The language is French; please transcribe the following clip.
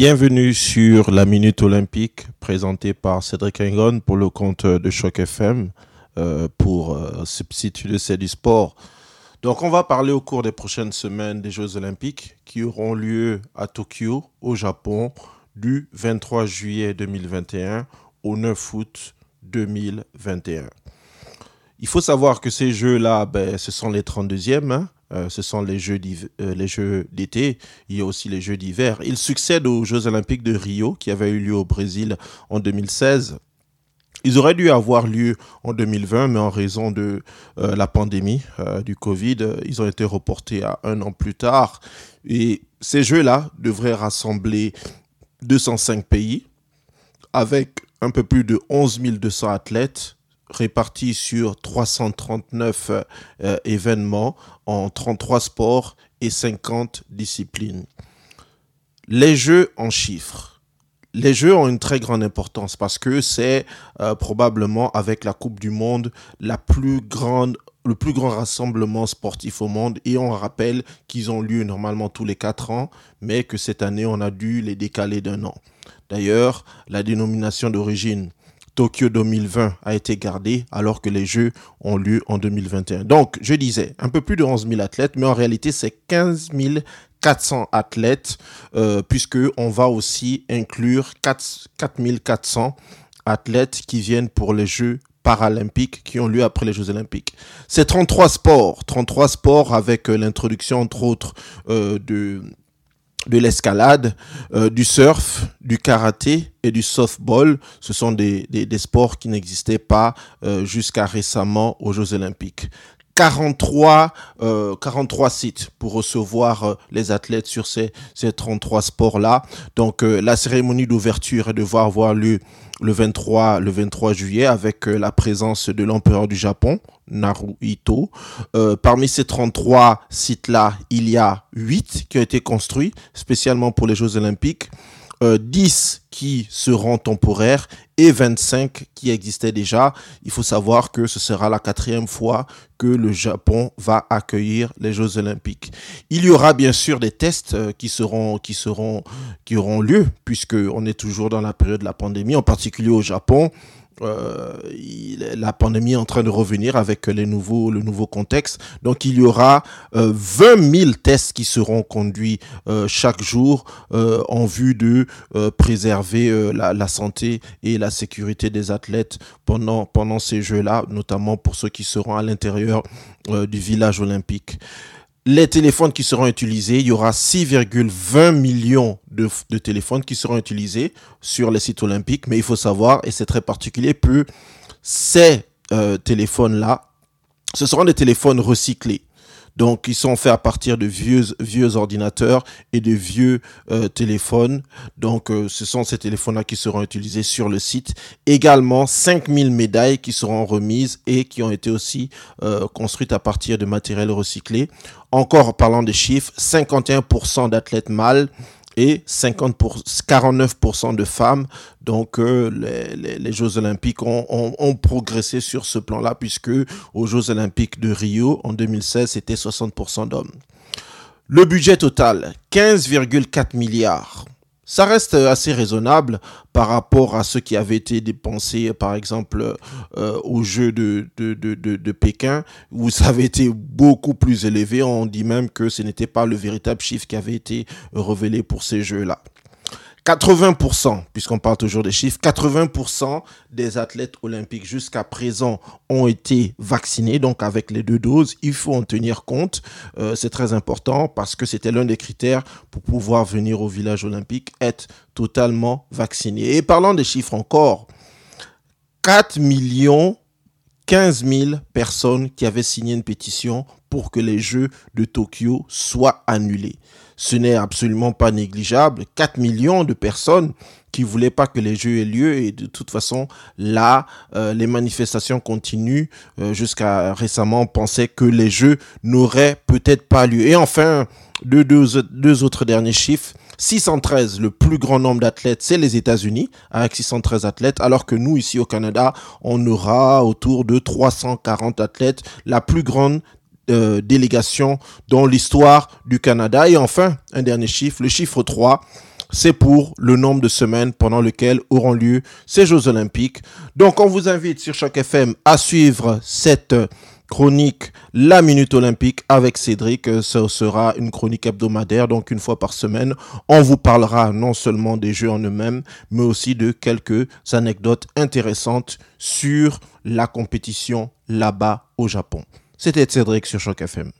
Bienvenue sur la Minute Olympique présentée par Cédric Engon pour le compte de Choc FM euh, pour euh, de du sport. Donc on va parler au cours des prochaines semaines des Jeux Olympiques qui auront lieu à Tokyo au Japon du 23 juillet 2021 au 9 août 2021. Il faut savoir que ces jeux-là, ben, ce sont les 32e. Hein. Euh, ce sont les jeux, euh, les jeux d'été. Il y a aussi les jeux d'hiver. Ils succèdent aux Jeux olympiques de Rio qui avaient eu lieu au Brésil en 2016. Ils auraient dû avoir lieu en 2020, mais en raison de euh, la pandémie du Covid, ils ont été reportés à un an plus tard. Et ces jeux-là devraient rassembler 205 pays avec un peu plus de 11 200 athlètes répartis sur 339 euh, événements en 33 sports et 50 disciplines. Les jeux en chiffres. Les jeux ont une très grande importance parce que c'est euh, probablement avec la Coupe du Monde la plus grande le plus grand rassemblement sportif au monde et on rappelle qu'ils ont lieu normalement tous les 4 ans mais que cette année on a dû les décaler d'un an. D'ailleurs, la dénomination d'origine Tokyo 2020 a été gardée alors que les Jeux ont lieu en 2021. Donc, je disais, un peu plus de 11 000 athlètes, mais en réalité, c'est 15 400 athlètes, euh, puisque on va aussi inclure 4, 400 athlètes qui viennent pour les Jeux paralympiques qui ont lieu après les Jeux olympiques. C'est 33 sports, 33 sports avec euh, l'introduction entre autres euh, de de l'escalade, euh, du surf, du karaté et du softball. Ce sont des, des, sports qui n'existaient pas euh, jusqu'à récemment aux Jeux olympiques. 43, 43 euh, sites pour recevoir les athlètes sur ces, ces 33 sports-là. Donc la cérémonie d'ouverture devra avoir lieu le 23, le 23 juillet avec euh, la présence de l'empereur du Japon, Naruhito. Euh, parmi ces 33 sites-là, il y a 8 qui ont été construits spécialement pour les Jeux olympiques. 10 euh, qui seront temporaires et 25 qui existaient déjà. Il faut savoir que ce sera la quatrième fois que le Japon va accueillir les Jeux Olympiques. Il y aura bien sûr des tests euh, qui seront, qui seront, qui auront lieu puisque on est toujours dans la période de la pandémie, en particulier au Japon. Euh, la pandémie est en train de revenir avec les nouveaux, le nouveau contexte. Donc il y aura 20 euh, 000 tests qui seront conduits euh, chaque jour en vue de préserver la, la, santé et la sécurité des athlètes pendant, pendant ces Jeux-là, notamment pour ceux qui seront à l'intérieur du village olympique les téléphones qui seront utilisés, il y aura 6,20 millions de, téléphones qui seront utilisés sur les sites olympiques. Mais il faut savoir, et c'est très particulier, que ces euh, téléphones-là, ce seront des téléphones recyclés. Donc, ils sont faits à partir de vieux, vieux ordinateurs et de vieux euh, téléphones. Donc, euh, ce sont ces téléphones-là qui seront utilisés sur le site. Également, 5000 médailles qui seront remises et qui ont été aussi euh, construites à partir de matériel recyclé. Encore parlant des chiffres, 51% d'athlètes mâles et 50 pour, 49% de femmes. Donc euh, les, Jeux olympiques ont progressé sur ce plan-là puisque aux Jeux olympiques de Rio en 2016, c'était 60% d'hommes. Le budget total, 15,4 milliards. Ça reste assez raisonnable par rapport à ce qui avait été dépensé, par exemple, euh, au jeu de, de, de, de, Pékin, où ça avait été beaucoup plus élevé. On dit même que ce n'était pas le véritable chiffre qui avait été révélé pour ces jeux-là. 80%, puisqu'on parle toujours des chiffres, 80% des athlètes olympiques jusqu'à présent ont été vaccinés, donc avec les deux doses. Il faut en tenir compte. Euh, c'est très important parce que c'était l'un des critères pour pouvoir venir au village olympique, être totalement vacciné. Et parlant des chiffres encore, 4 millions 15 000 personnes qui avaient signé une pétition pour que les Jeux de Tokyo soient annulés. Ce n'est absolument pas négligeable. 4 millions de personnes qui voulaient pas que les Jeux aient lieu et de toute façon, là, euh, les manifestations continuent. Euh, jusqu'à récemment, on pensait que les Jeux n'auraient peut-être pas lieu. Et enfin, deux, deux, deux autres derniers chiffres. 613, le plus grand nombre d'athlètes, c'est les États-Unis, avec 613 athlètes, alors que nous, ici au Canada, on aura autour de 340 athlètes, la plus grande euh, délégation dans l'histoire du Canada. Et enfin, un dernier chiffre, le chiffre 3, c'est pour le nombre de semaines pendant lesquelles auront lieu ces Jeux olympiques. Donc on vous invite sur Choc FM à suivre cette chronique La Minute Olympique avec Cédric. Ce sera une chronique hebdomadaire, donc une fois par semaine. On vous parlera non seulement des Jeux en eux-mêmes, mais aussi de quelques anecdotes intéressantes sur la compétition là-bas au Japon. C'était Cédric sur Choc FM.